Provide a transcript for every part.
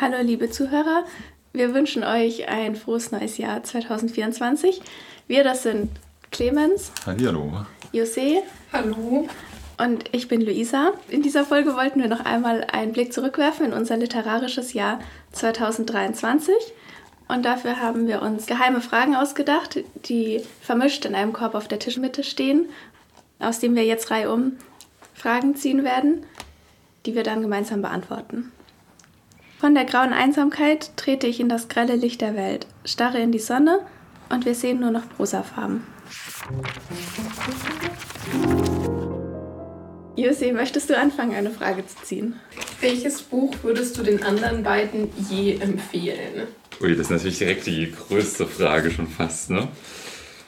Hallo liebe Zuhörer, wir wünschen euch ein frohes neues Jahr 2024. Wir, das sind Clemens. Hallo. Jose. Hallo. Und ich bin Luisa. In dieser Folge wollten wir noch einmal einen Blick zurückwerfen in unser literarisches Jahr 2023. Und dafür haben wir uns geheime Fragen ausgedacht, die vermischt in einem Korb auf der Tischmitte stehen, aus dem wir jetzt reihum Fragen ziehen werden, die wir dann gemeinsam beantworten. Von der grauen Einsamkeit trete ich in das grelle Licht der Welt, starre in die Sonne und wir sehen nur noch Prosafarben. Jussi, möchtest du anfangen, eine Frage zu ziehen? Welches Buch würdest du den anderen beiden je empfehlen? Ui, das ist natürlich direkt die größte Frage schon fast, ne?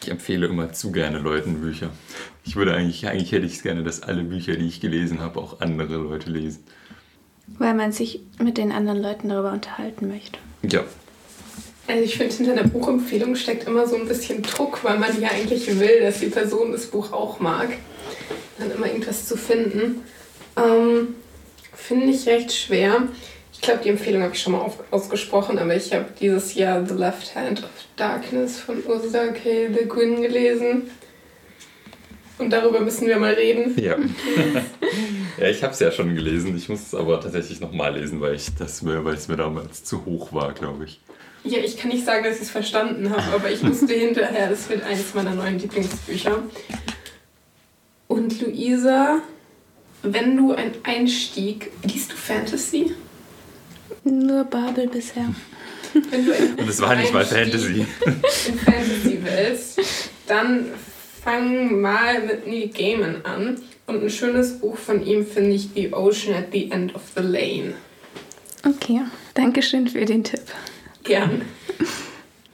Ich empfehle immer zu gerne Leuten Bücher. Ich würde eigentlich, eigentlich hätte ich es gerne, dass alle Bücher, die ich gelesen habe, auch andere Leute lesen. Weil man sich mit den anderen Leuten darüber unterhalten möchte. Ja. Also ich finde, hinter der Buchempfehlung steckt immer so ein bisschen Druck, weil man ja eigentlich will, dass die Person das Buch auch mag. Dann immer irgendwas zu finden. Ähm, finde ich recht schwer. Ich glaube, die Empfehlung habe ich schon mal auf, ausgesprochen, aber ich habe dieses Jahr The Left Hand of Darkness von Ursula K. Le Guin gelesen. Und darüber müssen wir mal reden. Ja. ja, ich habe es ja schon gelesen. Ich muss es aber tatsächlich nochmal lesen, weil, ich das mir, weil es mir damals zu hoch war, glaube ich. Ja, ich kann nicht sagen, dass ich es verstanden habe, aber ich musste hinterher, das wird eines meiner neuen Lieblingsbücher. Und Luisa, wenn du einen Einstieg, liest du Fantasy? Nur Babel bisher. Wenn du Und es war nicht mal Fantasy. In Fantasy willst, dann fang mal mit Neil Gaiman an. Und ein schönes Buch von ihm finde ich The Ocean at the End of the Lane. Okay, danke schön für den Tipp. Gern.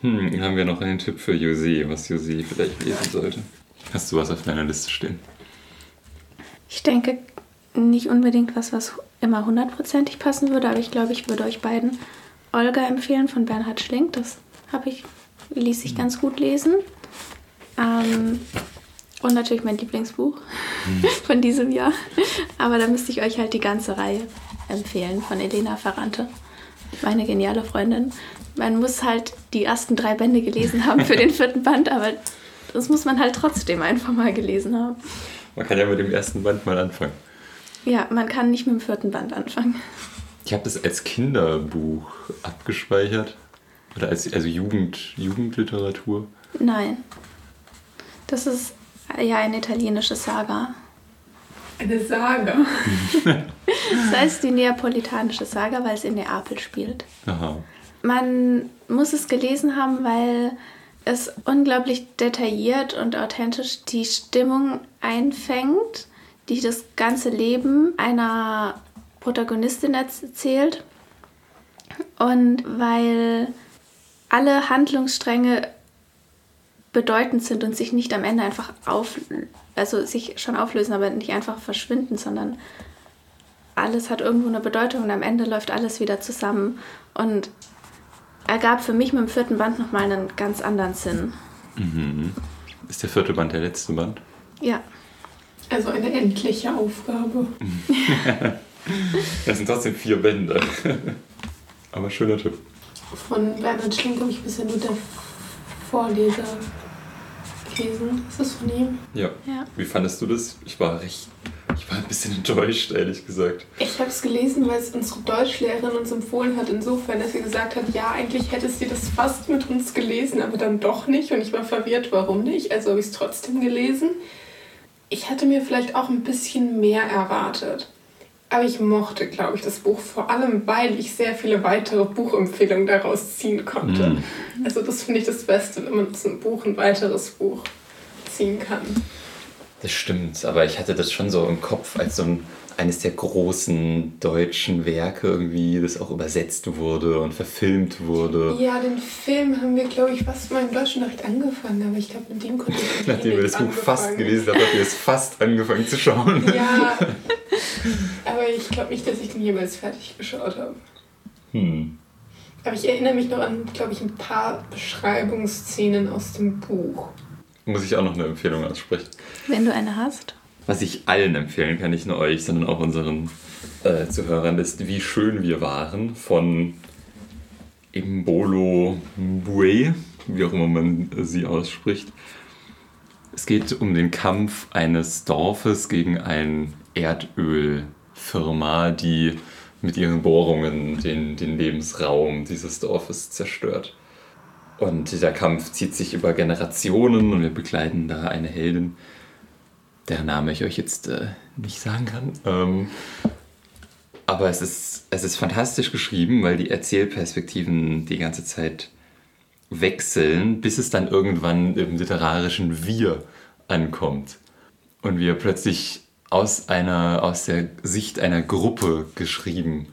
Hm, haben wir noch einen Tipp für José, was José vielleicht lesen sollte? Hast du was auf deiner Liste stehen? Ich denke nicht unbedingt was, was immer hundertprozentig passen würde, aber ich glaube, ich würde euch beiden Olga empfehlen von Bernhard Schlink. Das habe ich, ließ sich ganz gut lesen. Ähm, und natürlich mein Lieblingsbuch von diesem Jahr. Aber da müsste ich euch halt die ganze Reihe empfehlen von Elena Ferrante, meine geniale Freundin. Man muss halt die ersten drei Bände gelesen haben für den vierten Band, aber das muss man halt trotzdem einfach mal gelesen haben. Man kann ja mit dem ersten Band mal anfangen. Ja, man kann nicht mit dem vierten Band anfangen. Ich habe das als Kinderbuch abgespeichert. Oder als also Jugend, Jugendliteratur. Nein. Das ist ja eine italienische Saga. Eine Sage. Das heißt die neapolitanische Saga, weil es in Neapel spielt. Aha. Man muss es gelesen haben, weil es unglaublich detailliert und authentisch die Stimmung einfängt, die das ganze Leben einer Protagonistin erzählt. Und weil alle Handlungsstränge bedeutend sind und sich nicht am Ende einfach auf, also sich schon auflösen, aber nicht einfach verschwinden, sondern alles hat irgendwo eine Bedeutung und am Ende läuft alles wieder zusammen. Und ergab für mich mit dem vierten Band nochmal einen ganz anderen Sinn. Mhm. Ist der vierte Band der letzte Band? Ja. Also eine endliche Aufgabe. Das sind trotzdem vier Bände. Aber schöner Tipp. Von Bernhard Schlink habe ich bisher nur der Vorleser gelesen. Ist das von ihm? Ja. Ja. Wie fandest du das? Ich war recht. Ich war ein bisschen enttäuscht, ehrlich gesagt. Ich habe es gelesen, weil es unsere Deutschlehrerin uns empfohlen hat, insofern, dass sie gesagt hat, ja, eigentlich hättest du das fast mit uns gelesen, aber dann doch nicht. Und ich war verwirrt, warum nicht. Also habe ich es trotzdem gelesen. Ich hatte mir vielleicht auch ein bisschen mehr erwartet. Aber ich mochte, glaube ich, das Buch vor allem, weil ich sehr viele weitere Buchempfehlungen daraus ziehen konnte. Mhm. Also das finde ich das Beste, wenn man aus einem Buch ein weiteres Buch ziehen kann. Das stimmt, aber ich hatte das schon so im Kopf als so ein, eines der großen deutschen Werke irgendwie, das auch übersetzt wurde und verfilmt wurde. Ja, den Film haben wir, glaube ich, fast mal im Deutschen direkt angefangen, aber ich glaube, mit dem konnte ich Nachdem wir das Buch fast gelesen haben, haben wir es fast angefangen zu schauen. Ja, aber ich glaube nicht, dass ich den jemals fertig geschaut habe. Hm. Aber ich erinnere mich noch an, glaube ich, ein paar Beschreibungsszenen aus dem Buch. Muss ich auch noch eine Empfehlung aussprechen. Wenn du eine hast. was ich allen empfehlen kann, nicht nur euch, sondern auch unseren äh, Zuhörern, ist Wie schön wir waren von Imbolo Mbue, wie auch immer man sie ausspricht. Es geht um den Kampf eines Dorfes gegen eine Erdölfirma, die mit ihren Bohrungen den, den Lebensraum dieses Dorfes zerstört. Und dieser Kampf zieht sich über Generationen und wir begleiten da eine Heldin, deren Name ich euch jetzt äh, nicht sagen kann. Ähm, aber es ist, es ist fantastisch geschrieben, weil die Erzählperspektiven die ganze Zeit wechseln, bis es dann irgendwann im literarischen Wir ankommt. Und wir plötzlich aus, einer, aus der Sicht einer Gruppe geschrieben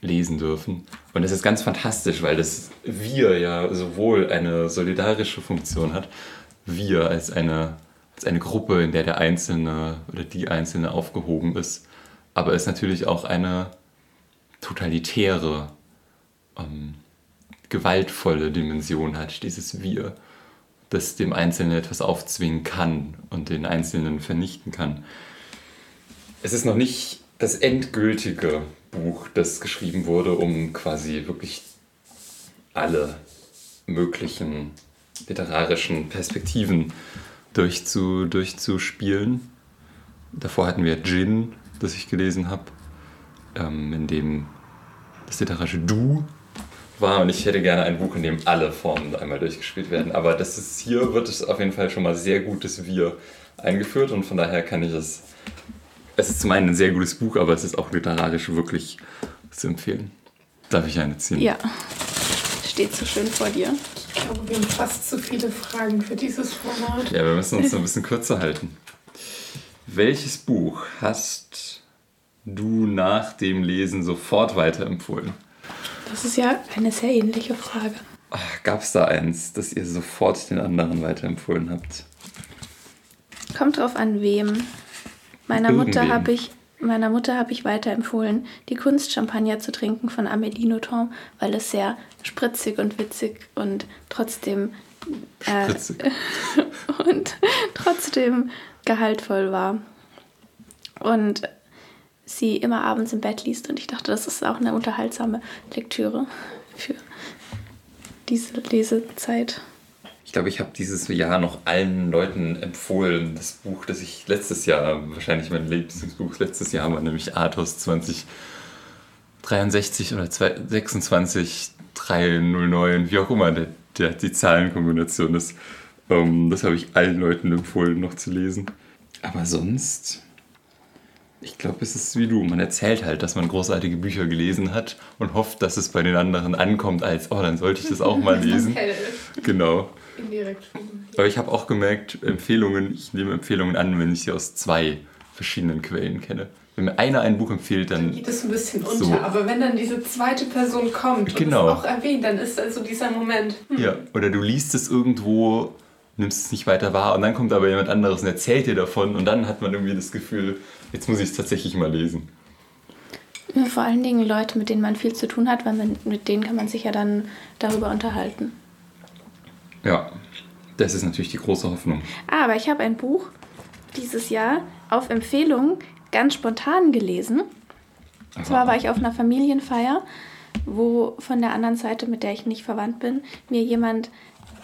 lesen dürfen. Und das ist ganz fantastisch, weil das Wir ja sowohl eine solidarische Funktion hat, Wir als eine, als eine Gruppe, in der der Einzelne oder die Einzelne aufgehoben ist, aber es natürlich auch eine totalitäre, ähm, gewaltvolle Dimension hat, dieses Wir, das dem Einzelnen etwas aufzwingen kann und den Einzelnen vernichten kann. Es ist noch nicht das endgültige Buch, das geschrieben wurde, um quasi wirklich alle möglichen literarischen Perspektiven durchzu, durchzuspielen. Davor hatten wir Gin, das ich gelesen habe, ähm, in dem das literarische Du war und ich hätte gerne ein Buch, in dem alle Formen einmal durchgespielt werden. Aber das ist hier wird es auf jeden Fall schon mal sehr gutes Wir eingeführt und von daher kann ich es. Es ist zum einen ein sehr gutes Buch, aber es ist auch literarisch wirklich zu empfehlen. Darf ich eine ziehen? Ja. Steht so schön vor dir. Ich glaube, wir haben fast zu viele Fragen für dieses Format. Ja, wir müssen uns ein bisschen kürzer halten. Welches Buch hast du nach dem Lesen sofort weiterempfohlen? Das ist ja eine sehr ähnliche Frage. Gab es da eins, das ihr sofort den anderen weiterempfohlen habt? Kommt drauf an, wem. Meiner Mutter habe ich, meiner Mutter habe ich weiterempfohlen, die Kunst Champagner zu trinken von Amélie Nothomb, weil es sehr spritzig und witzig und trotzdem äh, und trotzdem gehaltvoll war. Und sie immer abends im Bett liest und ich dachte, das ist auch eine unterhaltsame Lektüre für diese Lesezeit. Ich glaube, ich habe dieses Jahr noch allen Leuten empfohlen, das Buch, das ich letztes Jahr, wahrscheinlich mein Lieblingsbuch letztes Jahr war, nämlich Athos 2063 oder 26 309, wie auch immer der, der, die Zahlenkombination ist. Ähm, das habe ich allen Leuten empfohlen, noch zu lesen. Aber sonst, ich glaube, es ist wie du. Man erzählt halt, dass man großartige Bücher gelesen hat und hofft, dass es bei den anderen ankommt, als, oh, dann sollte ich das auch mal lesen. Genau. Indirekt. Aber ich habe auch gemerkt, Empfehlungen, ich nehme Empfehlungen an, wenn ich sie aus zwei verschiedenen Quellen kenne. Wenn mir einer ein Buch empfiehlt, Dann dann. geht es ein bisschen unter. So. Aber wenn dann diese zweite Person kommt Genau. und es auch erwähnt, dann ist also dieser Moment. Hm. Ja, oder du liest es irgendwo, nimmst es nicht weiter wahr und dann kommt aber jemand anderes und erzählt dir davon und dann hat man irgendwie das Gefühl, jetzt muss ich es tatsächlich mal lesen. Vor allen Dingen Leute, mit denen man viel zu tun hat, weil man, mit denen kann man sich ja dann darüber unterhalten. Ja, das ist natürlich die große Hoffnung. Aber ich habe ein Buch dieses Jahr auf Empfehlung ganz spontan gelesen. Und zwar war ich auf einer Familienfeier, wo von der anderen Seite, mit der ich nicht verwandt bin, mir jemand,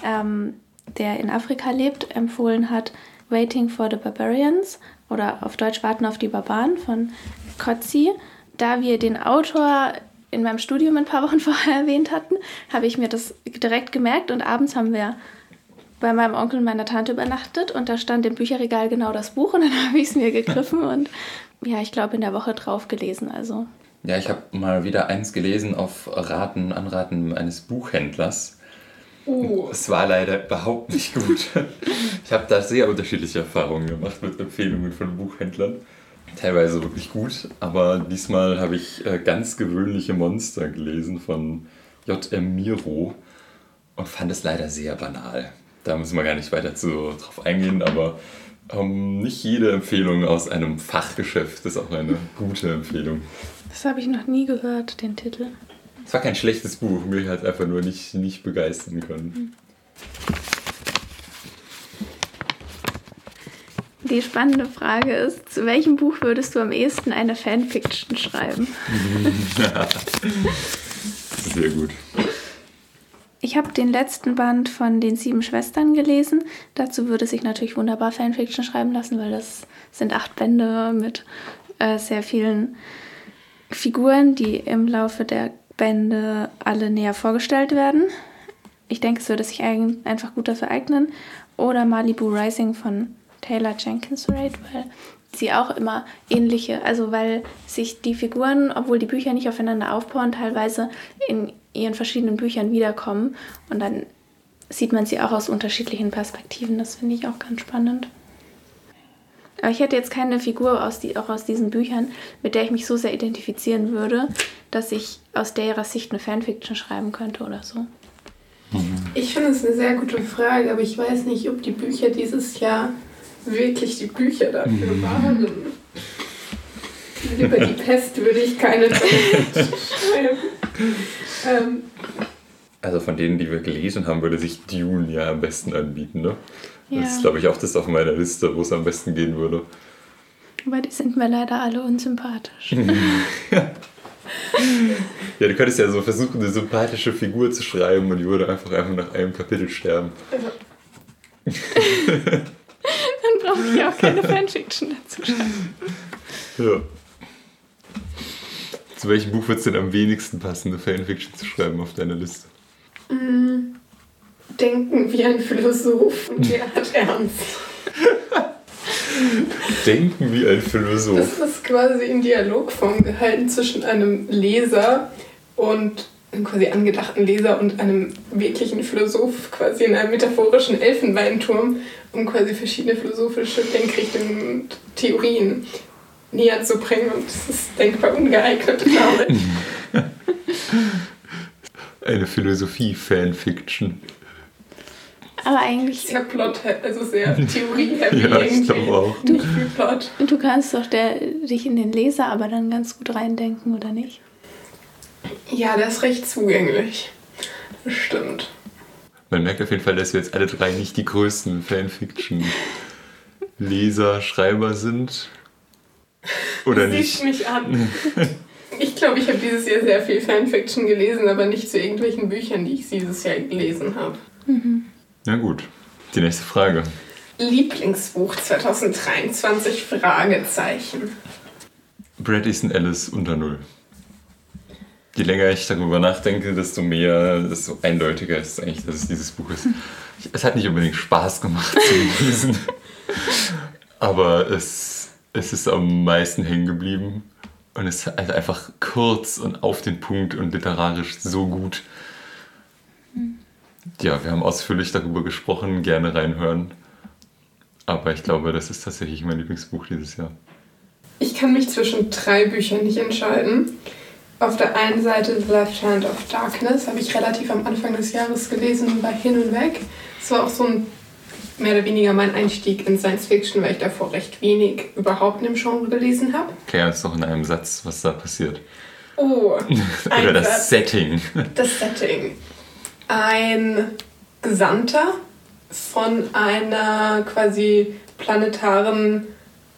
ähm, der in Afrika lebt, empfohlen hat Waiting for the Barbarians oder auf Deutsch Warten auf die Barbaren von Kotzi. Da wir den Autor in meinem Studium ein paar Wochen vorher erwähnt hatten, habe ich mir das direkt gemerkt und abends haben wir bei meinem Onkel und meiner Tante übernachtet und da stand im Bücherregal genau das Buch und dann habe ich es mir gegriffen und ja, ich glaube in der Woche drauf gelesen. Also Ja, ich habe mal wieder eins gelesen auf Raten, Anraten eines Buchhändlers. Oh, Es war leider überhaupt nicht gut. Ich habe da sehr unterschiedliche Erfahrungen gemacht mit Empfehlungen von Buchhändlern. Teilweise wirklich gut, aber diesmal habe ich äh, ganz gewöhnliche Monster gelesen von J.M. Miro und fand es leider sehr banal. Da müssen wir gar nicht weiter zu, drauf eingehen, aber ähm, nicht jede Empfehlung aus einem Fachgeschäft ist auch eine gute Empfehlung. das habe ich noch nie gehört, den Titel. Es war kein schlechtes Buch, mich hat einfach nur nicht, nicht begeistern können. Die spannende Frage ist, zu welchem Buch würdest du am ehesten eine Fanfiction schreiben? Sehr gut. Ich habe den letzten Band von den sieben Schwestern gelesen. Dazu würde sich natürlich wunderbar Fanfiction schreiben lassen, weil das sind acht Bände mit äh, sehr vielen Figuren, die im Laufe der Bände alle näher vorgestellt werden. Ich denke, es würde sich einfach gut dafür eignen. Oder Malibu Rising von Taylor Jenkins Reid, weil sie auch immer ähnliche, also weil sich die Figuren, obwohl die Bücher nicht aufeinander aufbauen, teilweise in ihren verschiedenen Büchern wiederkommen und dann sieht man sie auch aus unterschiedlichen Perspektiven. Das finde ich auch ganz spannend. Aber ich hätte jetzt keine Figur aus die, auch aus diesen Büchern, mit der ich mich so sehr identifizieren würde, dass ich aus der Sicht eine Fanfiction schreiben könnte oder so. Ich finde es eine sehr gute Frage, aber ich weiß nicht, ob die Bücher dieses Jahr wirklich die Bücher dafür mhm. waren. Über die Pest würde ich keine schreiben. Ähm. Also von denen, die wir gelesen haben, würde sich Dune ja am besten anbieten, ne? Ja. Das ist, glaube ich, auch das auf meiner Liste, wo es am besten gehen würde. Aber die sind mir leider alle unsympathisch. ja. ja, du könntest ja so versuchen, eine sympathische Figur zu schreiben und die würde einfach, einfach nach einem Kapitel sterben. Dann brauche ich auch keine Fanfiction dazu schreiben. Ja. Zu welchem Buch wird es denn am wenigsten passen, eine Fanfiction zu schreiben auf deiner Liste? Mm, denken wie ein Philosoph und der hat Ernst. Denken wie ein Philosoph. Das ist quasi in Dialogform gehalten zwischen einem Leser und einem quasi angedachten Leser und einem wirklichen Philosoph, quasi in einem metaphorischen Elfenbeinturm, um quasi verschiedene philosophische Denkrichtungen und Theorien näher zu bringen. Und das ist denkbar ungeeignet, glaube ich. Eine Philosophie-Fanfiction. Aber eigentlich. Sehr Plot, also sehr Theorie-heavy ja, ich glaube auch. Du, nicht viel Plot. Du kannst doch der, dich in den Leser aber dann ganz gut reindenken, oder nicht? Ja, der ist recht zugänglich. Das stimmt. Man merkt auf jeden Fall, dass wir jetzt alle drei nicht die größten Fanfiction-Leser, Schreiber sind. Oder du nicht? Mich an. Ich glaube, ich habe dieses Jahr sehr viel Fanfiction gelesen, aber nicht zu irgendwelchen Büchern, die ich dieses Jahr gelesen habe. Mhm. Na gut, die nächste Frage. Lieblingsbuch 2023? Fragezeichen. Brad Easton Ellis unter Null. Je länger ich darüber nachdenke, desto mehr, desto eindeutiger ist es eigentlich, dass es dieses Buch ist. Es hat nicht unbedingt Spaß gemacht zu lesen, aber es, es ist am meisten hängen geblieben und es ist einfach kurz und auf den Punkt und literarisch so gut. Ja, wir haben ausführlich darüber gesprochen, gerne reinhören. Aber ich glaube, das ist tatsächlich mein Lieblingsbuch dieses Jahr. Ich kann mich zwischen drei Büchern nicht entscheiden. Auf der einen Seite The Left Hand of Darkness habe ich relativ am Anfang des Jahres gelesen und war hin und weg. Es war auch so ein mehr oder weniger mein Einstieg in Science Fiction, weil ich davor recht wenig überhaupt in dem Genre gelesen habe. Klär uns doch in einem Satz, was da passiert. Oh. Oder das Satz. Setting. Das Setting ein Gesandter von einer quasi planetaren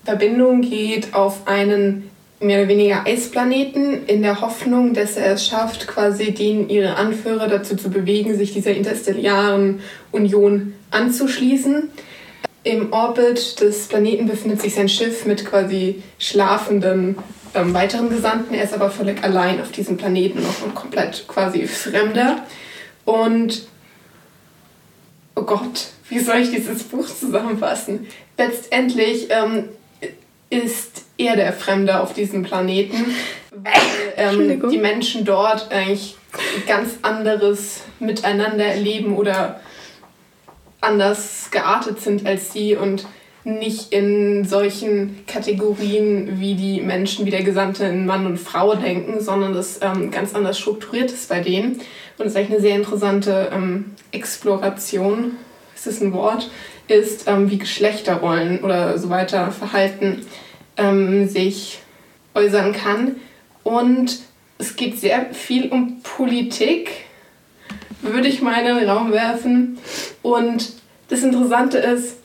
Verbindung geht auf einen mehr oder weniger Eisplaneten in der Hoffnung, dass er es schafft, quasi den ihre Anführer dazu zu bewegen, sich dieser interstellaren Union anzuschließen. Im Orbit des Planeten befindet sich sein Schiff mit quasi schlafenden ähm, weiteren Gesandten. Er ist aber völlig allein auf diesem Planeten noch und komplett quasi Fremder. Und oh Gott, wie soll ich dieses Buch zusammenfassen? Letztendlich ähm, ist er der Fremde auf diesem Planeten, weil ähm, die Menschen dort eigentlich ganz anderes Miteinander erleben oder anders geartet sind als sie und nicht in solchen Kategorien wie die Menschen, wie der Gesandte in Mann und Frau denken, sondern das ähm, ganz anders strukturiert ist bei denen. Und das ist eigentlich eine sehr interessante ähm, Exploration, ist das ein Wort, ist, ähm, wie Geschlechterrollen oder so weiter Verhalten ähm, sich äußern kann. Und es geht sehr viel um Politik, würde ich mal in den Raum werfen. Und das Interessante ist,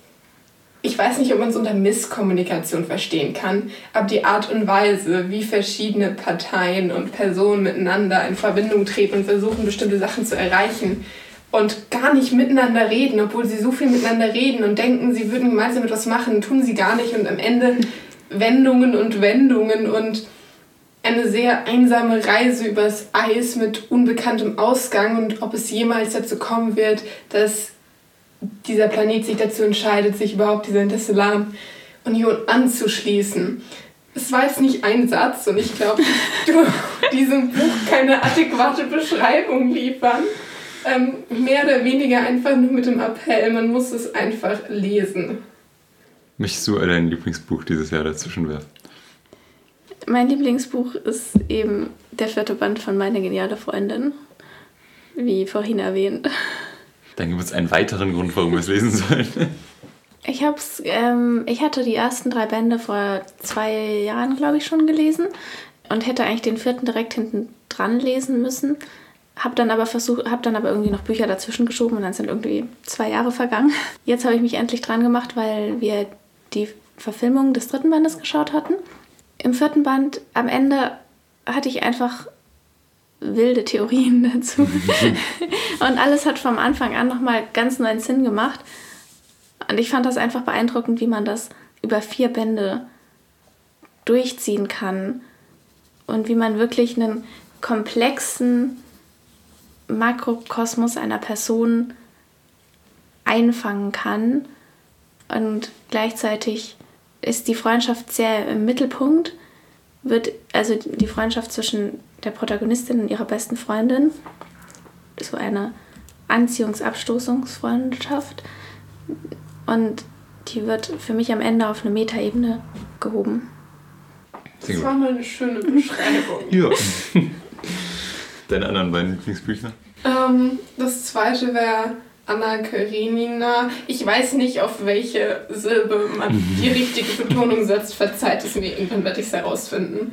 ich weiß nicht, ob man es unter Misskommunikation verstehen kann, aber die Art und Weise, wie verschiedene Parteien und Personen miteinander in Verbindung treten und versuchen, bestimmte Sachen zu erreichen und gar nicht miteinander reden, obwohl sie so viel miteinander reden und denken, sie würden gemeinsam etwas machen, tun sie gar nicht und am Ende Wendungen und Wendungen und eine sehr einsame Reise übers Eis mit unbekanntem Ausgang und ob es jemals dazu kommen wird, dass dieser Planet sich dazu entscheidet, sich überhaupt dieser Interstellaren Union anzuschließen. Es war jetzt nicht ein Satz und ich glaube, du diesem Buch keine adäquate Beschreibung liefern. Ähm, mehr oder weniger einfach nur mit dem Appell, man muss es einfach lesen. Möchtest du dein Lieblingsbuch dieses Jahr dazwischen werfen? Mein Lieblingsbuch ist eben der vierte Band von Meine geniale Freundin, wie vorhin erwähnt. Dann gibt es einen weiteren Grund, warum wir es lesen sollen. Ich hab's, ähm, ich hatte die ersten drei Bände vor zwei Jahren, glaube ich, schon gelesen und hätte eigentlich den vierten direkt hinten dran lesen müssen. Hab dann aber versucht, hab dann aber irgendwie noch Bücher dazwischen geschoben und dann sind irgendwie zwei Jahre vergangen. Jetzt habe ich mich endlich dran gemacht, weil wir die Verfilmung des dritten Bandes geschaut hatten. Im vierten Band am Ende hatte ich einfach wilde Theorien dazu. und alles hat vom Anfang an nochmal ganz neuen Sinn gemacht. Und ich fand das einfach beeindruckend, wie man das über vier Bände durchziehen kann und wie man wirklich einen komplexen Makrokosmos einer Person einfangen kann. Und gleichzeitig ist die Freundschaft sehr im Mittelpunkt, wird also die Freundschaft zwischen der Protagonistin und ihrer besten Freundin, so eine Anziehungsabstoßungsfreundschaft. Und die wird für mich am Ende auf eine Metaebene gehoben. Das war mal eine schöne Beschreibung. ja. Deine anderen beiden Lieblingsbücher? Ähm, das zweite wäre Anna Karenina. Ich weiß nicht, auf welche Silbe man die richtige Betonung setzt. Verzeiht es mir, irgendwann werde ich es herausfinden.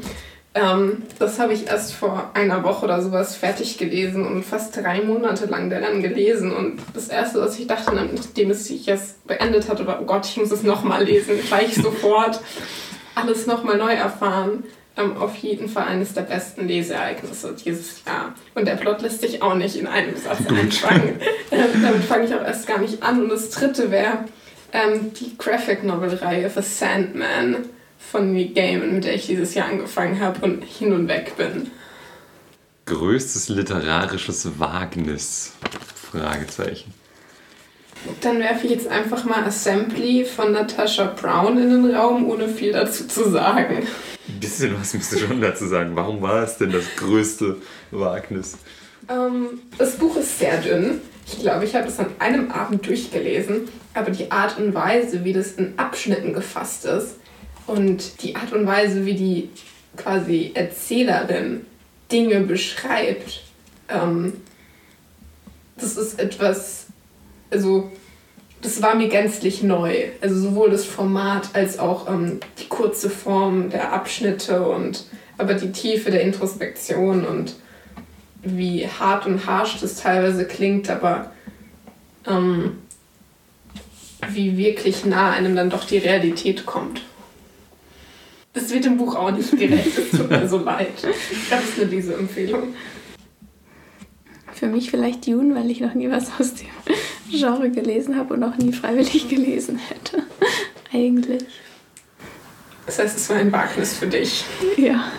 Ähm, das habe ich erst vor einer Woche oder sowas fertig gelesen und fast drei Monate lang daran gelesen. Und das Erste, was ich dachte, nachdem es sich jetzt beendet hatte, war, oh Gott, ich muss es nochmal lesen, gleich sofort. Alles nochmal neu erfahren. Ähm, auf jeden Fall eines der besten Leseereignisse dieses Jahr. Und der Plot lässt sich auch nicht in einem Satz einfangen. ähm, damit fange ich auch erst gar nicht an. Und das dritte wäre ähm, die Graphic Novel-Reihe The Sandman von Neil Gaiman, mit der ich dieses Jahr angefangen habe und hin und weg bin. Größtes literarisches Wagnis? Fragezeichen. Dann werfe ich jetzt einfach mal Assembly von Natasha Brown in den Raum, ohne viel dazu zu sagen. Ein bisschen was müsste schon dazu sagen. Warum war es denn das größte Wagnis? Ähm, das Buch ist sehr dünn. Ich glaube, ich habe es an einem Abend durchgelesen. Aber die Art und Weise, wie das in Abschnitten gefasst ist, und die Art und Weise, wie die quasi Erzählerin Dinge beschreibt, ähm, das ist etwas, also das war mir gänzlich neu. Also sowohl das Format als auch ähm, die kurze Form der Abschnitte und aber die Tiefe der Introspektion und wie hart und harsch das teilweise klingt, aber ähm, wie wirklich nah einem dann doch die Realität kommt. Das wird im Buch auch nicht gerecht. Es tut mir so leid. Das ist eine Leseempfehlung. Für mich vielleicht Dune, weil ich noch nie was aus dem Genre gelesen habe und auch nie freiwillig gelesen hätte. Eigentlich. Das heißt, es war ein Wagnis für dich. Ja.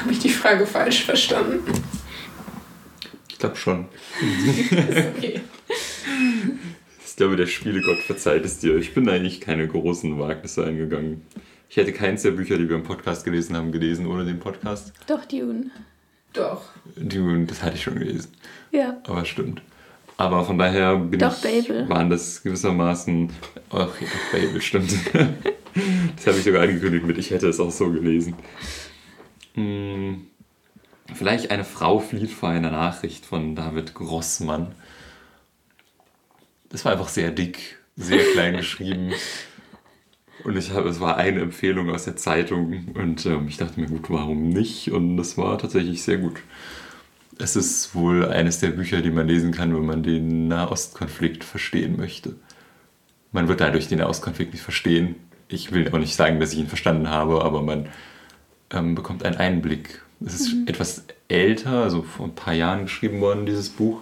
Habe ich die Frage falsch verstanden? Ich glaube schon. okay. Ich glaube, der Spielegott verzeiht es dir. Ich bin eigentlich keine großen Wagnisse eingegangen. Ich hätte keins der Bücher, die wir im Podcast gelesen haben, gelesen ohne den Podcast. Doch, Dune. Doch. Dune, das hatte ich schon gelesen. Ja. Aber stimmt. Aber von daher bin Doch, ich, Babel. waren das gewissermaßen. Ach, ja, Babel, stimmt. das habe ich sogar angekündigt mit, ich hätte es auch so gelesen. Hm, vielleicht eine Frau flieht vor einer Nachricht von David Grossmann. Das war einfach sehr dick, sehr klein geschrieben. Und ich habe, es war eine Empfehlung aus der Zeitung und ähm, ich dachte mir, gut, warum nicht? Und es war tatsächlich sehr gut. Es ist wohl eines der Bücher, die man lesen kann, wenn man den Nahostkonflikt verstehen möchte. man wird dadurch den Auskonflikt nicht verstehen. Ich will auch nicht sagen, dass ich ihn verstanden habe, aber man ähm, bekommt einen Einblick. Es ist mhm. etwas älter, also vor ein paar Jahren geschrieben worden, dieses Buch.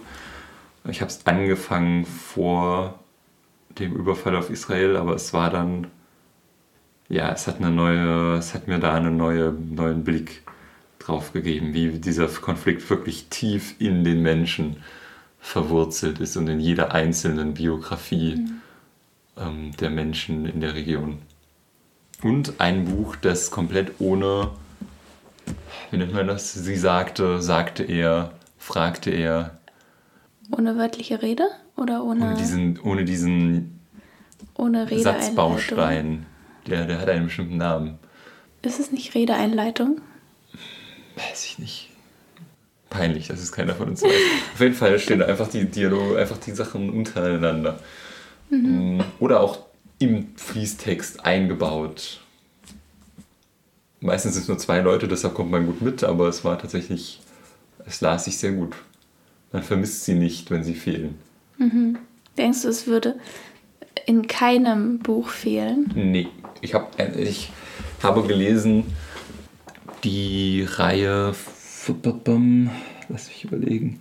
Ich habe es angefangen vor dem Überfall auf Israel, aber es war dann, ja, es hat eine neue, es hat mir da einen neue, neuen Blick drauf gegeben, wie dieser Konflikt wirklich tief in den Menschen verwurzelt ist und in jeder einzelnen Biografie mhm. ähm, der Menschen in der Region. Und ein Buch, das komplett ohne, wie nennt man das? Sie sagte, sagte er, fragte er. Ohne wörtliche Rede oder ohne. Ohne diesen, ohne diesen ohne Satzbaustein. Der, der hat einen bestimmten Namen. Ist es nicht Redeeinleitung? Weiß ich nicht. Peinlich, dass es keiner von uns weiß. Auf jeden Fall stehen einfach die Dialoge, einfach die Sachen untereinander. Mhm. Mm, oder auch im Fließtext eingebaut. Meistens sind es nur zwei Leute, deshalb kommt man gut mit, aber es war tatsächlich, es las sich sehr gut. Man vermisst sie nicht, wenn sie fehlen. Mhm. Denkst du, es würde in keinem Buch fehlen? Nee, ich, hab, ich habe gelesen, die Reihe. Lass mich überlegen.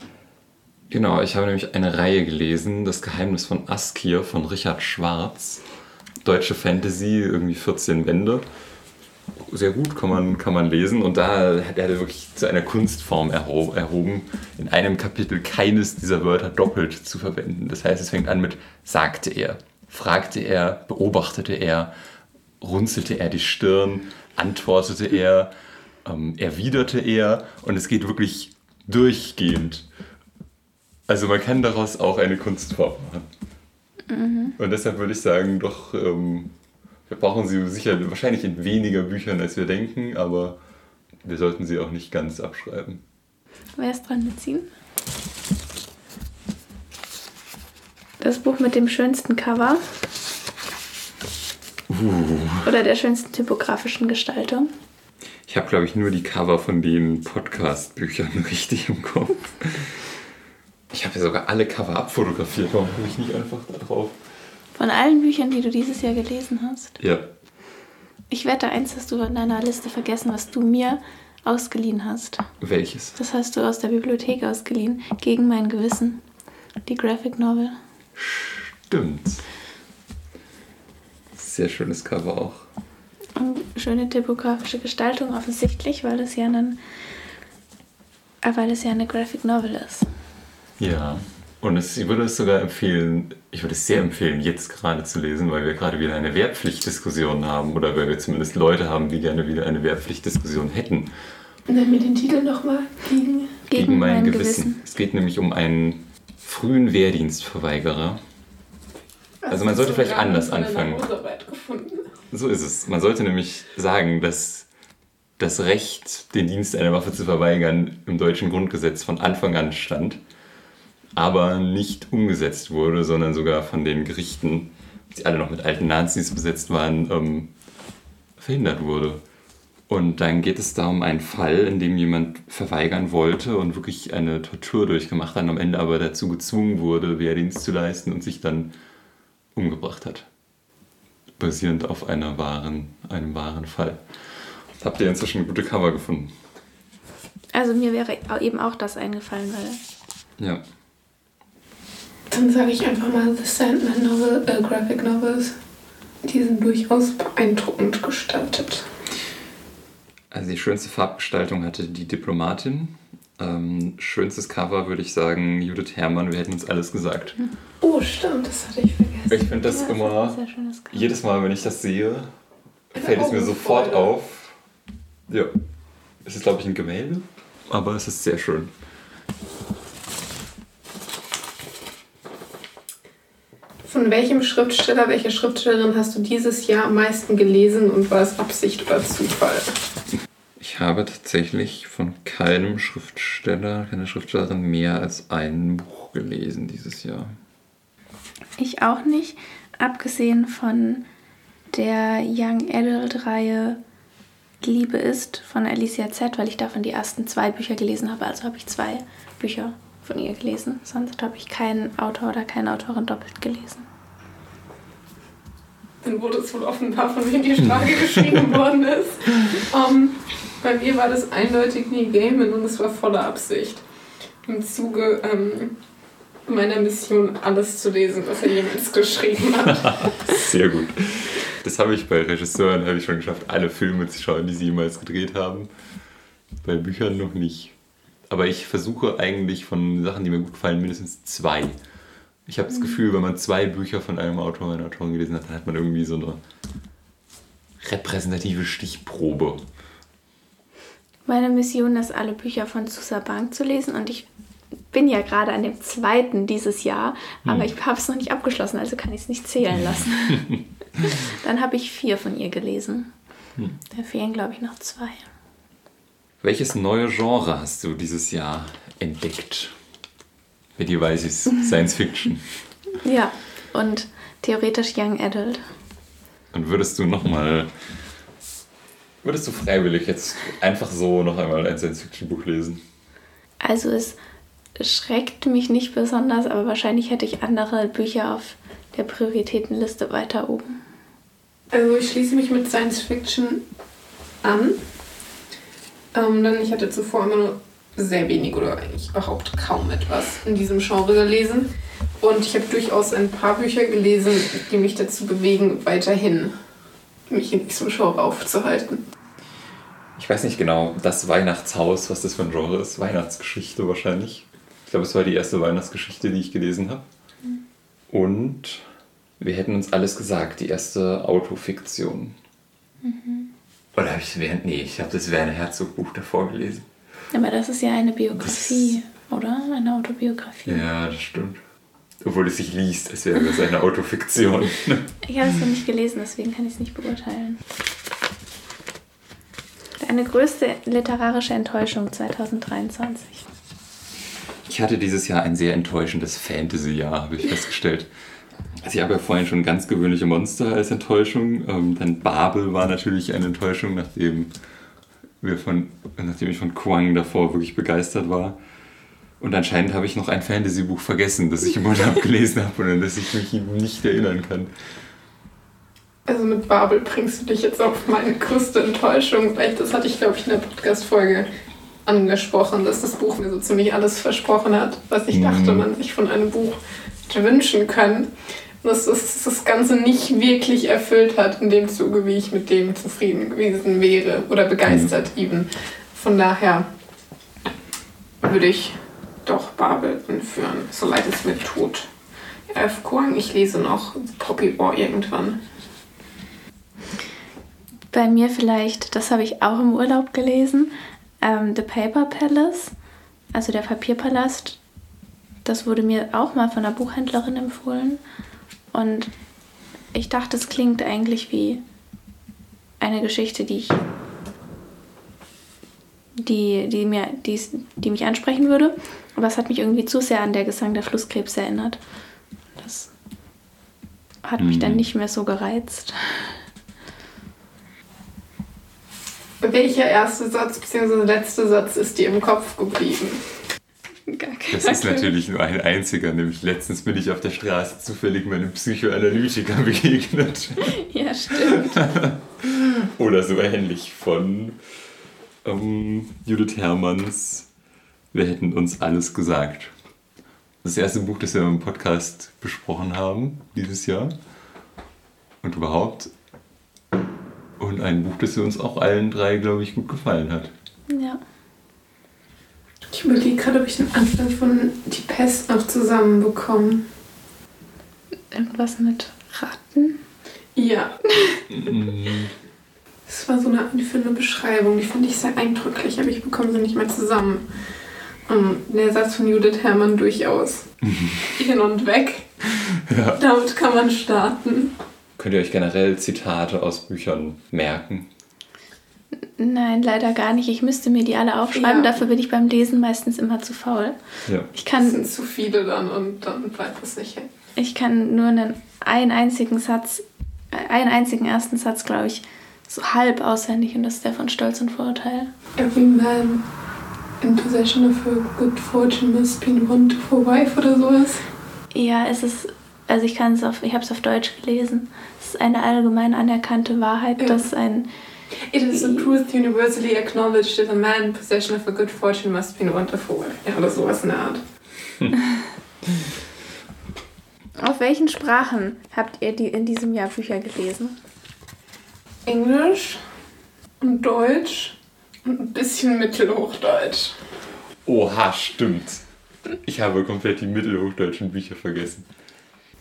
Genau, ich habe nämlich eine Reihe gelesen, Das Geheimnis von Askir von Richard Schwarz. Deutsche Fantasy, irgendwie 14 Bände. Sehr gut, kann man, kann man lesen. Und da hat er wirklich zu einer Kunstform erhoben, in einem Kapitel keines dieser Wörter doppelt zu verwenden. Das heißt, es fängt an mit sagte er, fragte er, beobachtete er, runzelte er die Stirn, antwortete er, ähm, erwiderte er und es geht wirklich durchgehend. Also man kann daraus auch eine Kunstform machen. Mhm. Und deshalb würde ich sagen, doch, ähm, wir brauchen sie sicher wahrscheinlich in weniger Büchern, als wir denken, aber wir sollten sie auch nicht ganz abschreiben. Wer ist dran mitziehen? Das Buch mit dem schönsten Cover. Uh. Oder der schönsten typografischen Gestaltung. Ich habe, glaube ich, nur die Cover von den Podcast-Büchern richtig im Kopf. Ich habe ja sogar alle Cover abfotografiert. Warum komme ich nicht einfach da drauf? Von allen Büchern, die du dieses Jahr gelesen hast? Ja. Ich wette, eins hast du in deiner Liste vergessen, was du mir ausgeliehen hast. Welches? Das hast du aus der Bibliothek ausgeliehen, gegen mein Gewissen. Die Graphic Novel. Stimmt. Sehr schönes Cover auch schöne typografische Gestaltung offensichtlich, weil es ja ein, weil es ja eine Graphic Novel ist. Ja, und es, ich würde es sogar empfehlen, ich würde es sehr empfehlen, jetzt gerade zu lesen, weil wir gerade wieder eine Wehrpflichtdiskussion haben oder weil wir zumindest Leute haben, die gerne wieder eine Wehrpflichtdiskussion hätten. Nenn mir den Titel nochmal. Gegen, gegen, gegen mein, mein Gewissen. Gewissen. Es geht nämlich um einen frühen Wehrdienstverweigerer. Also man sollte vielleicht anders anfangen. So ist es. Man sollte nämlich sagen, dass das Recht, den Dienst einer Waffe zu verweigern, im deutschen Grundgesetz von Anfang an stand, aber nicht umgesetzt wurde, sondern sogar von den Gerichten, die alle noch mit alten Nazis besetzt waren, ähm, verhindert wurde. Und dann geht es da um einen Fall, in dem jemand verweigern wollte und wirklich eine Tortur durchgemacht hat, am Ende aber dazu gezwungen wurde, Wehrdienst zu leisten und sich dann umgebracht hat basierend auf einer wahren, einem wahren Fall. Habt ihr inzwischen gute Cover gefunden? Also mir wäre eben auch das eingefallen, weil. Ja. Dann sage ich einfach mal The Sandman Novel, äh, Graphic Novels. Die sind durchaus beeindruckend gestaltet. Also die schönste Farbgestaltung hatte die Diplomatin. Ähm, schönstes Cover würde ich sagen Judith Herrmann, wir hätten uns alles gesagt. Oh, stimmt, das hatte ich vergessen. Ich finde das ja, immer, jedes Mal, wenn ich das sehe, fällt es mir sofort auf. Ja, es ist glaube ich ein Gemälde, aber es ist sehr schön. Von welchem Schriftsteller, welche Schriftstellerin hast du dieses Jahr am meisten gelesen und war es Absicht oder Zufall? Ich habe tatsächlich von keinem Schriftsteller, keiner Schriftstellerin mehr als ein Buch gelesen dieses Jahr. Ich auch nicht, abgesehen von der Young Adult Reihe Liebe ist von Alicia Z, weil ich davon die ersten zwei Bücher gelesen habe. Also habe ich zwei Bücher von ihr gelesen. Sonst habe ich keinen Autor oder keine Autorin doppelt gelesen. dann wurde es wohl offenbar, von wem die Frage geschrieben worden ist. Um, bei mir war das eindeutig Neil Gaiman und es war voller Absicht. Im Zuge ähm, meiner Mission, alles zu lesen, was er jemals geschrieben hat. Sehr gut. Das habe ich bei Regisseuren habe ich schon geschafft, alle Filme zu schauen, die sie jemals gedreht haben. Bei Büchern noch nicht. Aber ich versuche eigentlich von Sachen, die mir gut gefallen, mindestens zwei. Ich habe das Gefühl, wenn man zwei Bücher von einem Autor oder einer Autorin gelesen hat, dann hat man irgendwie so eine repräsentative Stichprobe. Meine Mission ist, alle Bücher von Susa Bank zu lesen und ich bin ja gerade an dem zweiten dieses Jahr, aber ich habe es noch nicht abgeschlossen, also kann ich es nicht zählen lassen. Dann habe ich vier von ihr gelesen. Da fehlen, glaube ich, noch zwei. Welches neue Genre hast du dieses Jahr entdeckt? Mit dir weiß ich Science Fiction. Ja, und theoretisch Young Adult. Und würdest du nochmal, würdest du freiwillig jetzt einfach so noch einmal ein Science Fiction Buch lesen? Also es schreckt mich nicht besonders, aber wahrscheinlich hätte ich andere Bücher auf der Prioritätenliste weiter oben. Also ich schließe mich mit Science Fiction an. Ähm, denn ich hatte zuvor immer nur sehr wenig oder eigentlich überhaupt kaum etwas in diesem Genre gelesen. Und ich habe durchaus ein paar Bücher gelesen, die mich dazu bewegen, weiterhin mich in diesem Genre aufzuhalten. Ich weiß nicht genau, das Weihnachtshaus, was das für ein Genre ist. Weihnachtsgeschichte wahrscheinlich. Ich glaube, es war die erste Weihnachtsgeschichte, die ich gelesen habe. Und wir hätten uns alles gesagt, die erste Autofiktion. Oder habe ich während. Nee, ich habe das Werner Herzog Buch davor gelesen. Aber das ist ja eine Biografie, oder? Eine Autobiografie. Ja, das stimmt. Obwohl es sich liest, als wäre es eine Autofiktion. Ich habe es noch nicht gelesen, deswegen kann ich es nicht beurteilen. Deine größte literarische Enttäuschung 2023. Ich hatte dieses Jahr ein sehr enttäuschendes Fantasy-Jahr, habe ich festgestellt. Also ich habe ja vorhin schon ganz gewöhnliche Monster als Enttäuschung. Ähm, dann Babel war natürlich eine Enttäuschung, nachdem, wir von, nachdem ich von Quang davor wirklich begeistert war. Und anscheinend habe ich noch ein Fantasy-Buch vergessen, das ich im Urlaub gelesen habe und an das ich mich nicht erinnern kann. Also mit Babel bringst du dich jetzt auf meine größte Enttäuschung, weil ich, das hatte ich, glaube ich, in der Podcast-Folge angesprochen, dass das Buch mir so ziemlich alles versprochen hat, was ich dachte, man sich von einem Buch hätte wünschen können. Und dass das, das Ganze nicht wirklich erfüllt hat in dem Zuge, wie ich mit dem zufrieden gewesen wäre oder begeistert even. Von daher würde ich doch Babel anführen, so leid es mir tut. F. Kuang, ich lese noch Poppy War irgendwann. Bei mir vielleicht, das habe ich auch im Urlaub gelesen, ähm, The Paper Palace, also der Papierpalast. Das wurde mir auch mal von einer Buchhändlerin empfohlen. Und ich dachte, es klingt eigentlich wie eine Geschichte, die ich die, die, mir, die, die mich ansprechen würde. Aber es hat mich irgendwie zu sehr an der Gesang der Flusskrebs erinnert. Das hat mich dann nicht mehr so gereizt. Welcher erste Satz bzw. letzte Satz ist dir im Kopf geblieben? Gar Das ist natürlich nur ein einziger, nämlich letztens bin ich auf der Straße zufällig meinem Psychoanalytiker begegnet. Ja, stimmt. Oder so ähnlich von ähm, Judith Hermanns Wir hätten uns alles gesagt. Das erste Buch, das wir im Podcast besprochen haben dieses Jahr. Und überhaupt. Und ein Buch, das uns auch allen drei, glaube ich, gut gefallen hat. Ja. Ich überlege gerade, ob ich den Anfang von Die Pest noch zusammenbekomme. Irgendwas mit Ratten? Ja. Das war so eine einführende Beschreibung, die fand ich sehr eindrücklich, aber ich bekomme sie nicht mehr zusammen. Und der Satz von Judith Herrmann durchaus. Hin und weg. Ja. Damit kann man starten. Könnt ihr euch generell Zitate aus Büchern merken? Nein, leider gar nicht. Ich müsste mir die alle aufschreiben. Ja. Dafür bin ich beim Lesen meistens immer zu faul. Ja. Ich Das kann, sind zu viele dann und dann bleibt es nicht hängen. ich kann nur einen, einen einzigen Satz, einen einzigen ersten Satz, glaube ich, so halb auswendig und das ist der von Stolz und Vorurteil. Every man in possession of a good fortune must be a wonderful wife oder sowas. Ja, es ist, also ich kann es auf, ich habe es auf Deutsch gelesen. Es ist eine allgemein anerkannte Wahrheit, Ja. dass ein It is a truth universally acknowledged that a man in possession of a good fortune must be wonderful. Ja, oder sowas in der Art. Auf welchen Sprachen habt ihr die in diesem Jahr Bücher gelesen? Englisch und Deutsch ein bisschen Mittelhochdeutsch. Oha, stimmt. Ich habe komplett die mittelhochdeutschen Bücher vergessen.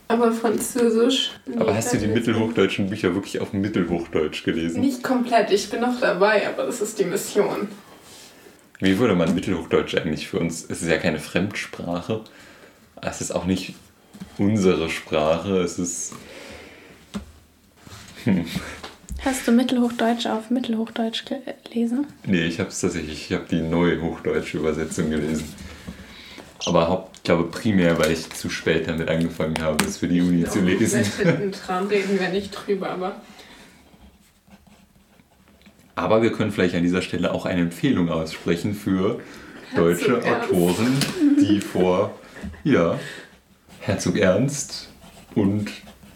Aber Französisch. Aber hast du die mittelhochdeutschen Bücher wirklich auf Mittelhochdeutsch gelesen? Nicht komplett, ich bin noch dabei, aber das ist die Mission. Wie würde man Mittelhochdeutsch eigentlich für uns? Es ist ja keine Fremdsprache. Es ist auch nicht unsere Sprache. Es ist. Hast du Mittelhochdeutsch auf Mittelhochdeutsch gelesen? Nee, ich habe es tatsächlich. Ich habe die neue hochdeutsche Übersetzung gelesen. Aber haupt, ich glaube primär, weil ich zu spät damit angefangen habe, es für die Uni zu lesen. Hinten dran reden wir nicht drüber, aber Aber wir können vielleicht an dieser Stelle auch eine Empfehlung aussprechen für deutsche Herzog Ernst. Autoren, die vor ja, Herzog Ernst und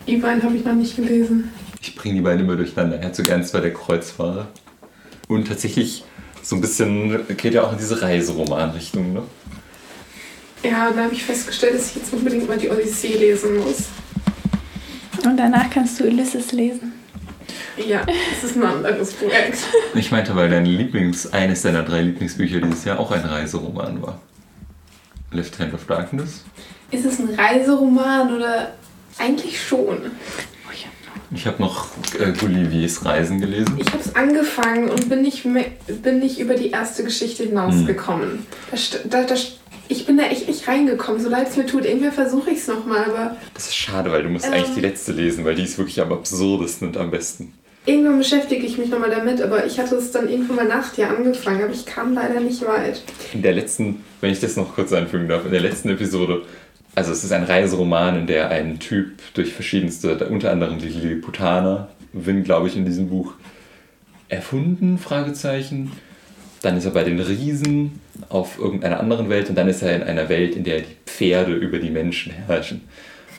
beiden habe ich noch nicht gelesen. Ich bringe die beiden immer durcheinander. Herzog Ernst war der Kreuzfahrer. Und tatsächlich so ein bisschen geht ja auch in diese Reiseromanrichtung, ne? Ja, da habe ich festgestellt, dass ich jetzt unbedingt mal die Odyssee lesen muss. Und danach kannst du Ulysses lesen. Ja, das ist ein anderes Projekt. Ich meinte, weil dein Lieblings, eines deiner drei Lieblingsbücher dieses Jahr auch ein Reiseroman war. Left Hand of Darkness. Ist es ein Reiseroman oder eigentlich schon? Ich habe noch äh, Gulliviers Reisen gelesen. Ich habe es angefangen und bin nicht, mehr, bin nicht über die erste Geschichte hinausgekommen. Da, st- da, da, st- ich bin da echt nicht reingekommen, so leid es mir tut. Irgendwann versuche ich es nochmal, aber Das ist schade, weil du musst Ähm. eigentlich die letzte lesen, weil die ist wirklich am absurdesten und am besten. irgendwann beschäftige ich mich nochmal damit. Aber ich hatte es dann irgendwann mal nach dir angefangen, aber ich kam leider nicht weit. In der letzten, wenn ich das noch kurz anfügen darf, in der letzten Episode, also es ist ein Reiseroman, in der ein Typ durch verschiedenste, unter anderem die Lilliputaner, Win, glaube ich, in diesem Buch erfunden, Fragezeichen. Dann ist er bei den Riesen auf irgendeiner anderen Welt und dann ist er in einer Welt, in der die Pferde über die Menschen herrschen.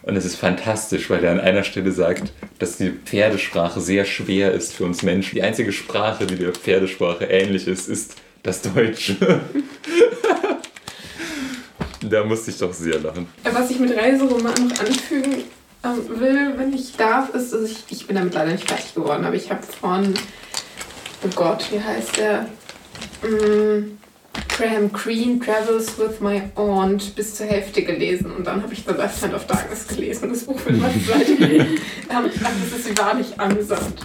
Und es ist fantastisch, weil er an einer Stelle sagt, dass die Pferdesprache sehr schwer ist für uns Menschen. Die einzige Sprache, die der Pferdesprache ähnlich ist, ist das Deutsche. da musste ich doch sehr lachen. Was ich mit Reiseroman noch anfügen ähm, will, wenn ich darf, ist, dass ich, ich bin damit leider nicht fertig geworden, aber ich habe von, oh Gott, wie heißt der? Mm, Graham Greene, Travels with My Aunt, bis zur Hälfte gelesen und dann habe ich The Left Hand of Darkness gelesen. Das Buch wird mal ähm, Das ist wahrlich amüsant.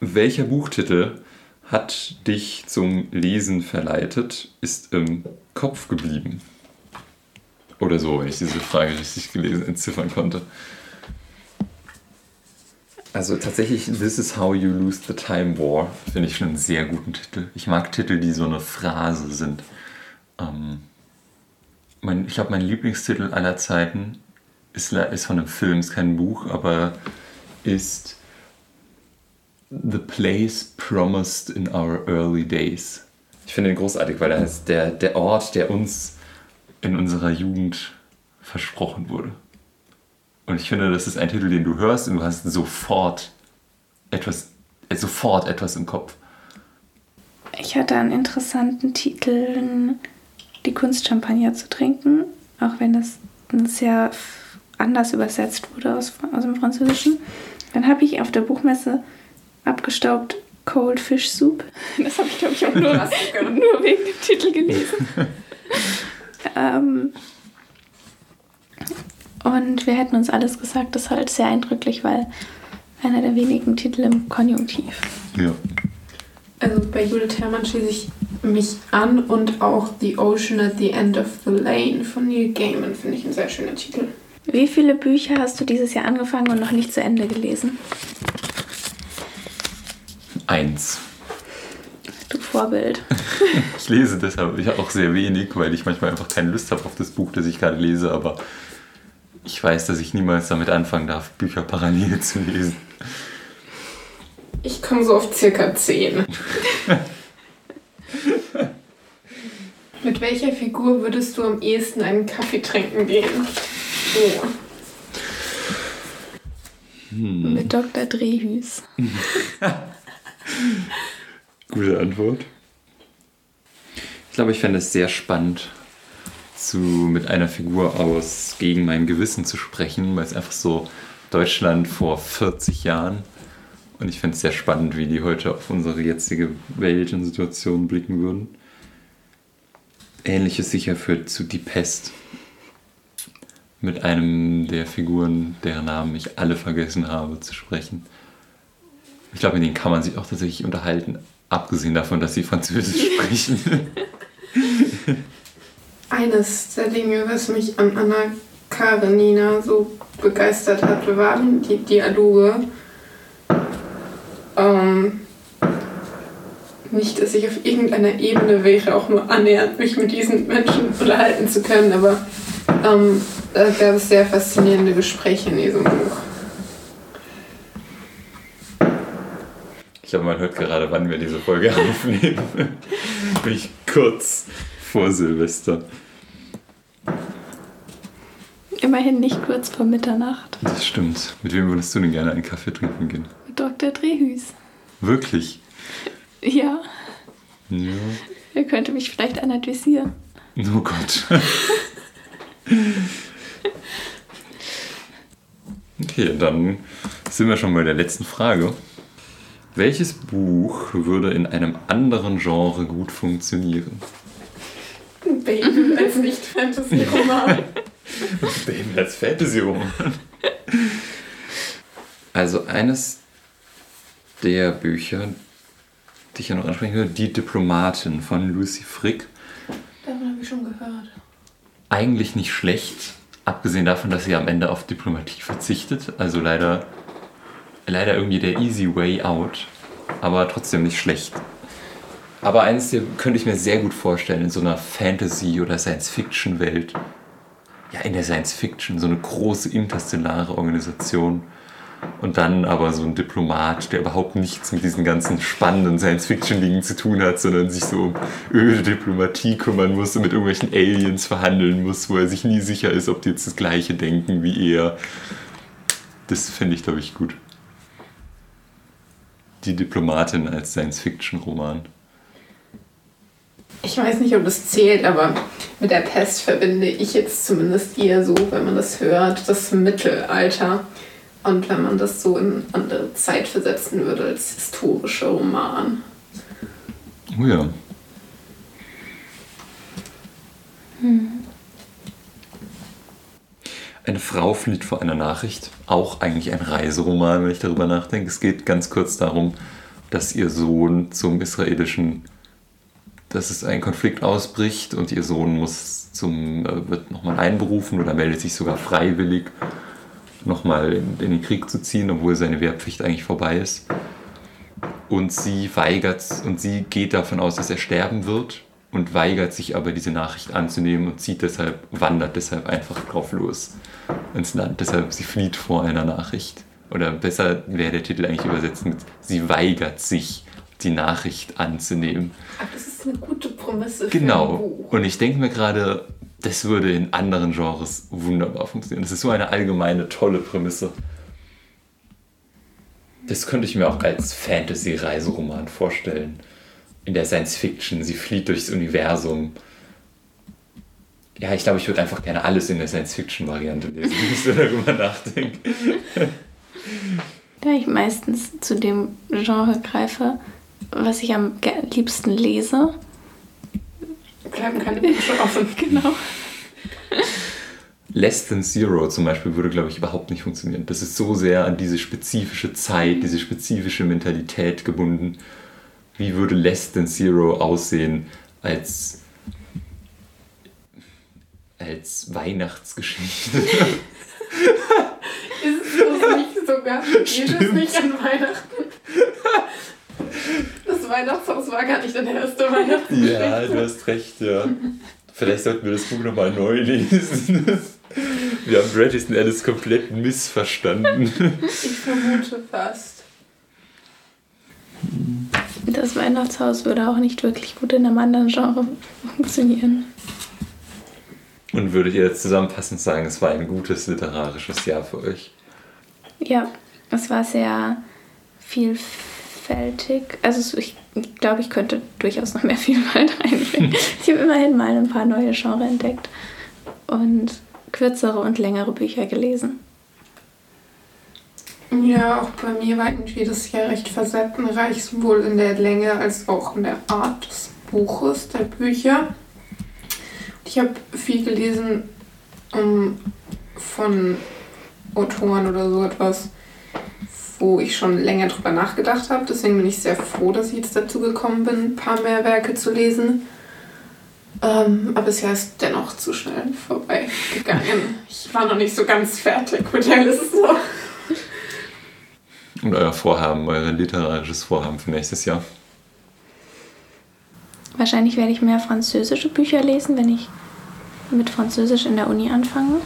Welcher Buchtitel hat dich zum Lesen verleitet, ist im Kopf geblieben? Oder so, wenn ich diese Frage richtig gelesen entziffern konnte. Also tatsächlich, This is How You Lose the Time War, finde ich schon einen sehr guten Titel. Ich mag Titel, die so eine Phrase sind. Ähm, mein, ich glaube, mein Lieblingstitel aller Zeiten ist, ist von einem Film, ist kein Buch, aber ist The Place Promised in Our Early Days. Ich finde ihn großartig, weil er ist der, der Ort, der uns in unserer Jugend versprochen wurde. Und ich finde, das ist ein Titel, den du hörst und du hast sofort etwas, sofort etwas im Kopf. Ich hatte einen interessanten Titel, Die Kunst Champagner zu trinken, auch wenn das sehr anders übersetzt wurde aus, aus dem Französischen. Dann habe ich auf der Buchmesse abgestaubt Cold Fish Soup. Das habe ich, glaube ich, auch nur, nur wegen dem Titel gelesen. ähm, und wir hätten uns alles gesagt, das ist halt sehr eindrücklich, weil einer der wenigen Titel im Konjunktiv. Ja. Also bei Judith Herrmann schließe ich mich an und auch The Ocean at the End of the Lane von Neil Gaiman finde ich ein sehr schöner Titel. Wie viele Bücher hast du dieses Jahr angefangen und noch nicht zu Ende gelesen? Eins. Du Vorbild. Ich lese deshalb ich auch sehr wenig, weil ich manchmal einfach keine Lust habe auf das Buch, das ich gerade lese, aber ich weiß, dass ich niemals damit anfangen darf, Bücher parallel zu lesen. Ich komme so auf circa 10. Mit welcher Figur würdest du am ehesten einen Kaffee trinken gehen? Oh. Hm. Mit Dr. Drehhüs. Gute Antwort. Ich glaube, ich fände es sehr spannend, zu, mit einer Figur aus Gegen mein Gewissen zu sprechen, weil es einfach so Deutschland vor 40 Jahren und ich fände es sehr spannend, wie die heute auf unsere jetzige Welt und Situation blicken würden. Ähnliches sicher führt zu Die Pest mit einem der Figuren, deren Namen ich alle vergessen habe zu sprechen. Ich glaube, in denen kann man sich auch tatsächlich unterhalten, abgesehen davon, dass sie Französisch sprechen. Eines der Dinge, was mich an Anna Karenina so begeistert hat, waren die Dialoge. Ähm, nicht, dass ich auf irgendeiner Ebene wäre, auch nur annähernd mich mit diesen Menschen unterhalten zu können, aber ähm, da gab es sehr faszinierende Gespräche in diesem Buch. Ich glaube, man hört gerade, wann wir diese Folge aufnehmen. Bin ich kurz vor Silvester. Immerhin nicht kurz vor Mitternacht. Das stimmt. Mit wem würdest du denn gerne einen Kaffee trinken gehen? Mit Dr. Drehhüs. Wirklich? Ja. Ja. Er könnte mich vielleicht analysieren. Oh Gott. Okay, dann sind wir schon bei der letzten Frage. Welches Buch würde in einem anderen Genre gut funktionieren? Baby als Nicht-Fantasy-Roman. Baby als Fantasy-Roman. Also eines der Bücher, die ich ja noch ansprechen würde, Die Diplomatin von Lucy Frick. Davon habe ich schon gehört. Eigentlich nicht schlecht, abgesehen davon, dass sie am Ende auf Diplomatie verzichtet. Also leider, leider irgendwie der easy way out, aber trotzdem nicht schlecht. Aber hier könnte ich mir sehr gut vorstellen, in so einer Fantasy- oder Science-Fiction-Welt. Ja, in der Science-Fiction, so eine große interstellare Organisation. Und dann aber so ein Diplomat, der überhaupt nichts mit diesen ganzen spannenden Science-Fiction-Dingen zu tun hat, sondern sich so um öde Diplomatie kümmern muss und mit irgendwelchen Aliens verhandeln muss, wo er sich nie sicher ist, ob die jetzt das Gleiche denken wie er. Das finde ich, glaube ich, gut. Die Diplomatin als Science-Fiction-Roman. Ich weiß nicht, ob das zählt, aber mit der Pest verbinde ich jetzt zumindest eher so, wenn man das hört, das Mittelalter. Und wenn man das so in andere Zeit versetzen würde als historischer Roman. Oh ja. Eine Frau flieht vor einer Nachricht. Auch eigentlich ein Reiseroman, wenn ich darüber nachdenke. Es geht ganz kurz darum, dass ihr Sohn zum israelischen, dass es ein Konflikt ausbricht und ihr Sohn muss zum, äh, wird nochmal einberufen oder meldet sich sogar freiwillig, nochmal in, in den Krieg zu ziehen, obwohl seine Wehrpflicht eigentlich vorbei ist. Und sie weigert und sie geht davon aus, dass er sterben wird und weigert sich aber diese Nachricht anzunehmen und zieht deshalb, wandert deshalb einfach drauf los ins Land. Deshalb sie flieht vor einer Nachricht. Oder besser wäre der Titel eigentlich übersetzt mit Sie weigert sich, die Nachricht anzunehmen. Aber das ist eine gute Prämisse Genau. für ein Buch. Und ich denke mir gerade, das würde in anderen Genres wunderbar funktionieren. Das ist so eine allgemeine tolle Prämisse. Das könnte ich mir auch als Fantasy-Reiseroman vorstellen. In der Science Fiction, sie flieht durchs Universum. Ja, ich glaube, ich würde einfach gerne alles in der Science Fiction-Variante lesen, wenn ich so darüber nachdenke. Da ich meistens zu dem Genre greife, was ich am liebsten lese. Bleiben keine Wünsche offen. Genau. Less Than Zero zum Beispiel würde, glaube ich, überhaupt nicht funktionieren. Das ist so sehr an diese spezifische Zeit, diese spezifische Mentalität gebunden. Wie würde Less Than Zero aussehen als, als Weihnachtsgeschichte? Ist es so nicht sogar? Geht es nicht an Weihnachten? Das Weihnachtshaus war gar nicht deine erste Weihnachtsgeschichte. ja, du hast recht, ja. Vielleicht sollten wir das Buch nochmal neu lesen. Wir haben Easton Ellis komplett missverstanden. Ich vermute fast. Das Weihnachtshaus würde auch nicht wirklich gut in einem anderen Genre funktionieren. Und würdet ihr jetzt zusammenfassend sagen, es war ein gutes literarisches Jahr für euch? Ja, es war sehr vielfältig. Also ich glaube, ich könnte durchaus noch mehr Vielfalt reinbringen. ich habe immerhin mal ein paar neue Genres entdeckt und kürzere und längere Bücher gelesen. Ja, auch bei mir war irgendwie das Jahr recht facettenreich, sowohl in der Länge als auch in der Art des Buches, der Bücher. Ich habe viel gelesen um, von Autoren oder so etwas, wo ich schon länger drüber nachgedacht habe. Deswegen bin ich sehr froh, dass ich jetzt dazu gekommen bin, ein paar mehr Werke zu lesen. Ähm, aber es ist dennoch zu schnell vorbeigegangen. Ich war noch nicht so ganz fertig mit der Liste. Und euer Vorhaben, euer literarisches Vorhaben für nächstes Jahr? Wahrscheinlich werde ich mehr französische Bücher lesen, wenn ich mit Französisch in der Uni anfange.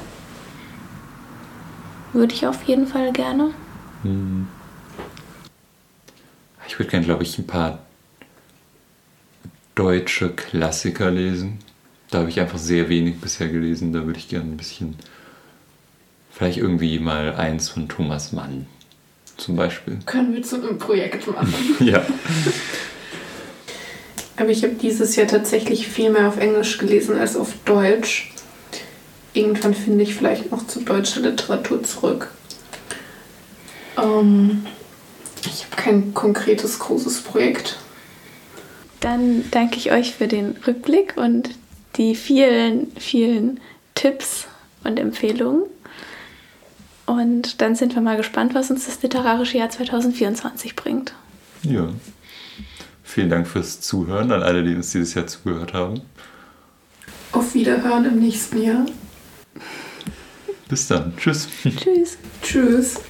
Würde ich auf jeden Fall gerne. Hm. Ich würde gerne, glaube ich, ein paar deutsche Klassiker lesen. Da habe ich einfach sehr wenig bisher gelesen. Da würde ich gerne ein bisschen, vielleicht irgendwie mal eins von Thomas Mann zum Beispiel. Können wir zu einem Projekt machen. ja. Aber ich habe dieses Jahr tatsächlich viel mehr auf Englisch gelesen als auf Deutsch. Irgendwann finde ich vielleicht noch zu deutscher Literatur zurück. Ähm, ich habe kein konkretes großes Projekt. Dann danke ich euch für den Rückblick und die vielen, vielen Tipps und Empfehlungen. Und dann sind wir mal gespannt, was uns das literarische Jahr 2024 bringt. Ja. Vielen Dank fürs Zuhören an alle, die uns dieses Jahr zugehört haben. Auf Wiederhören im nächsten Jahr. Bis dann. Tschüss. Tschüss. Tschüss.